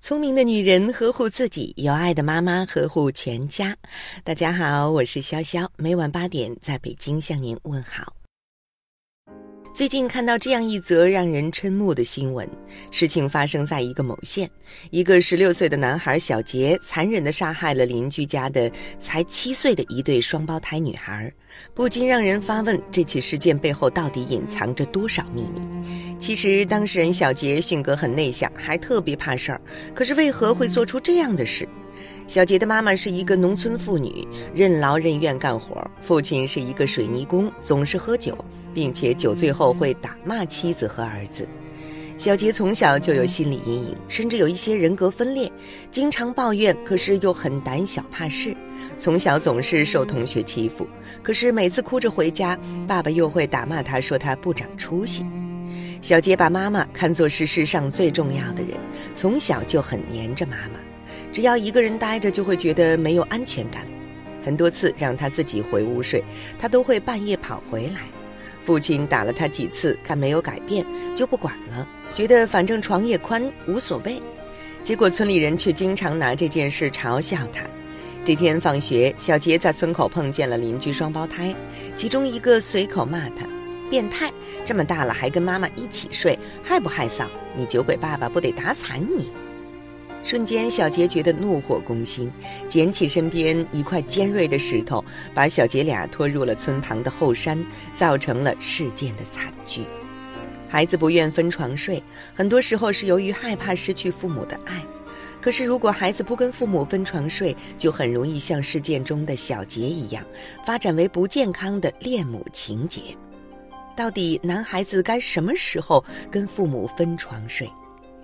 聪明的女人呵护自己，有爱的妈妈呵护全家。大家好，我是潇潇，每晚八点在北京向您问好。最近看到这样一则让人瞠目的新闻，事情发生在一个某县，一个十六岁的男孩小杰残忍地杀害了邻居家的才七岁的一对双胞胎女孩，不禁让人发问：这起事件背后到底隐藏着多少秘密？其实当事人小杰性格很内向，还特别怕事儿，可是为何会做出这样的事？小杰的妈妈是一个农村妇女，任劳任怨干活；父亲是一个水泥工，总是喝酒，并且酒醉后会打骂妻子和儿子。小杰从小就有心理阴影，甚至有一些人格分裂，经常抱怨，可是又很胆小怕事。从小总是受同学欺负，可是每次哭着回家，爸爸又会打骂他，说他不长出息。小杰把妈妈看作是世上最重要的人，从小就很黏着妈妈。只要一个人待着，就会觉得没有安全感。很多次让他自己回屋睡，他都会半夜跑回来。父亲打了他几次，看没有改变，就不管了，觉得反正床也宽，无所谓。结果村里人却经常拿这件事嘲笑他。这天放学，小杰在村口碰见了邻居双胞胎，其中一个随口骂他：“变态，这么大了还跟妈妈一起睡，害不害臊？你酒鬼爸爸不得打惨你！”瞬间，小杰觉得怒火攻心，捡起身边一块尖锐的石头，把小杰俩拖入了村旁的后山，造成了事件的惨剧。孩子不愿分床睡，很多时候是由于害怕失去父母的爱。可是，如果孩子不跟父母分床睡，就很容易像事件中的小杰一样，发展为不健康的恋母情节。到底男孩子该什么时候跟父母分床睡？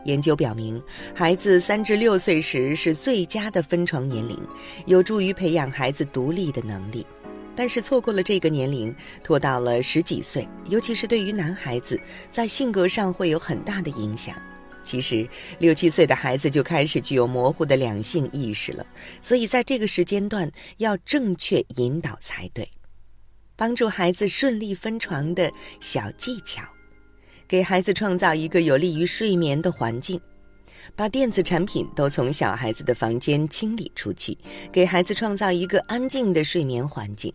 研究表明，孩子三至六岁时是最佳的分床年龄，有助于培养孩子独立的能力。但是错过了这个年龄，拖到了十几岁，尤其是对于男孩子，在性格上会有很大的影响。其实六七岁的孩子就开始具有模糊的两性意识了，所以在这个时间段要正确引导才对，帮助孩子顺利分床的小技巧。给孩子创造一个有利于睡眠的环境，把电子产品都从小孩子的房间清理出去，给孩子创造一个安静的睡眠环境。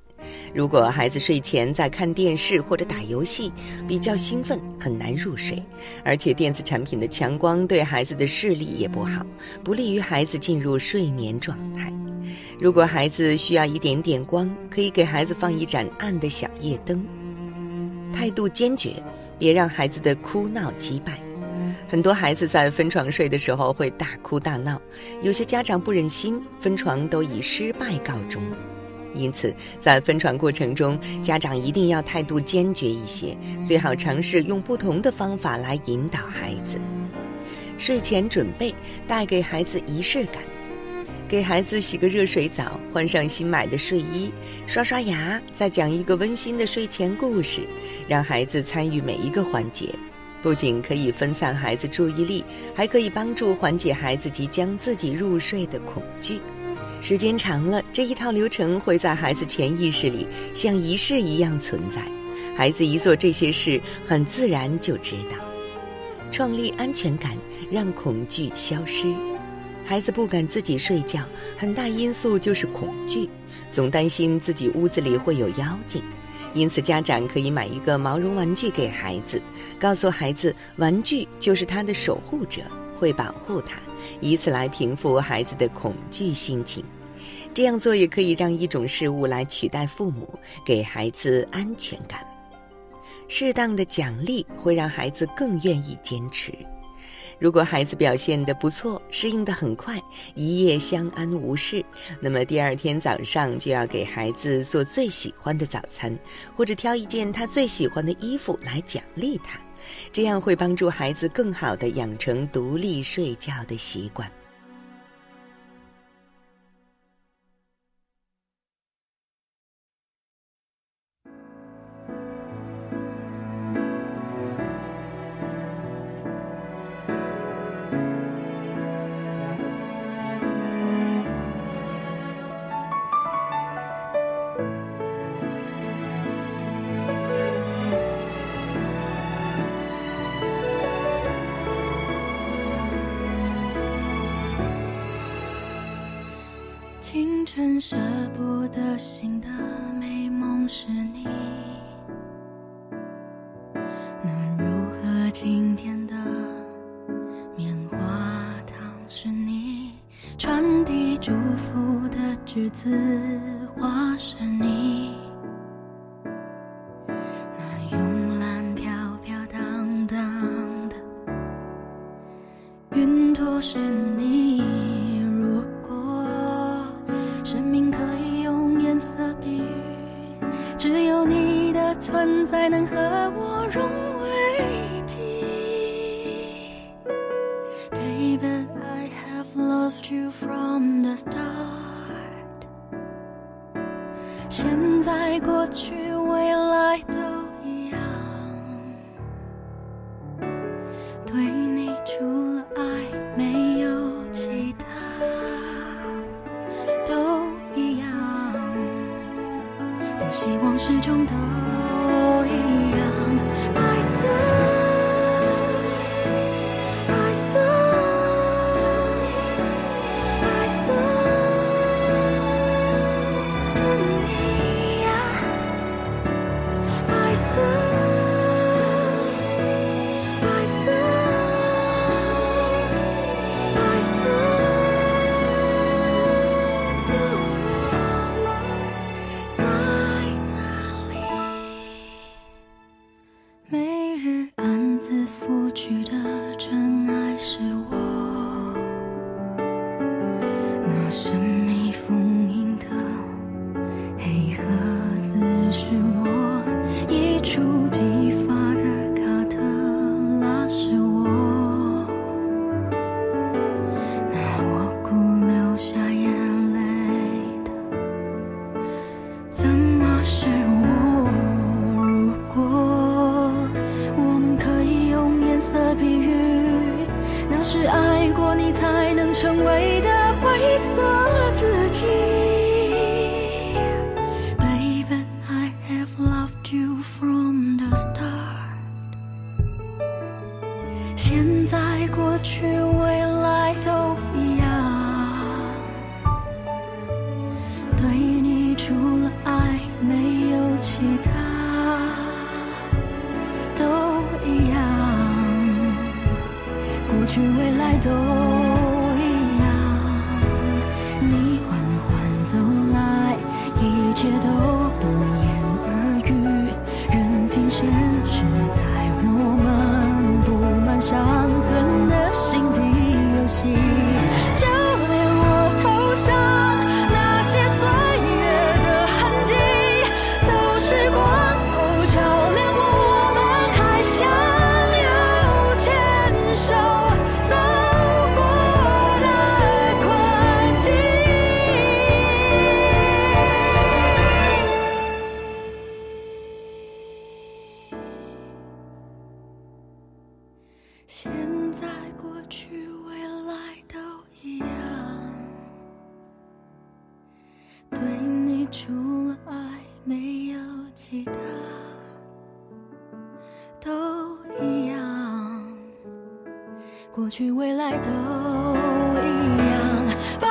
如果孩子睡前在看电视或者打游戏，比较兴奋，很难入睡，而且电子产品的强光对孩子的视力也不好，不利于孩子进入睡眠状态。如果孩子需要一点点光，可以给孩子放一盏暗的小夜灯。态度坚决。别让孩子的哭闹击败。很多孩子在分床睡的时候会大哭大闹，有些家长不忍心，分床都以失败告终。因此，在分床过程中，家长一定要态度坚决一些，最好尝试用不同的方法来引导孩子。睡前准备带给孩子仪式感，给孩子洗个热水澡，换上新买的睡衣，刷刷牙，再讲一个温馨的睡前故事。让孩子参与每一个环节，不仅可以分散孩子注意力，还可以帮助缓解孩子即将自己入睡的恐惧。时间长了，这一套流程会在孩子潜意识里像仪式一样存在。孩子一做这些事，很自然就知道。创立安全感，让恐惧消失。孩子不敢自己睡觉，很大因素就是恐惧，总担心自己屋子里会有妖精。因此，家长可以买一个毛绒玩具给孩子，告诉孩子，玩具就是他的守护者，会保护他，以此来平复孩子的恐惧心情。这样做也可以让一种事物来取代父母，给孩子安全感。适当的奖励会让孩子更愿意坚持。如果孩子表现得不错，适应得很快，一夜相安无事，那么第二天早上就要给孩子做最喜欢的早餐，或者挑一件他最喜欢的衣服来奖励他，这样会帮助孩子更好的养成独立睡觉的习惯。清晨舍不得醒的美梦是你，那如何今天的棉花糖是你，传递祝福的栀子花是你，的存在能和我融为一体。Baby, I have loved you from the start. 现在、过去、未来都一样。对你除了爱没有其他，都一样。多希望始终都是爱过你才能成为除了爱没有其他，都一样。过去、未来都一样。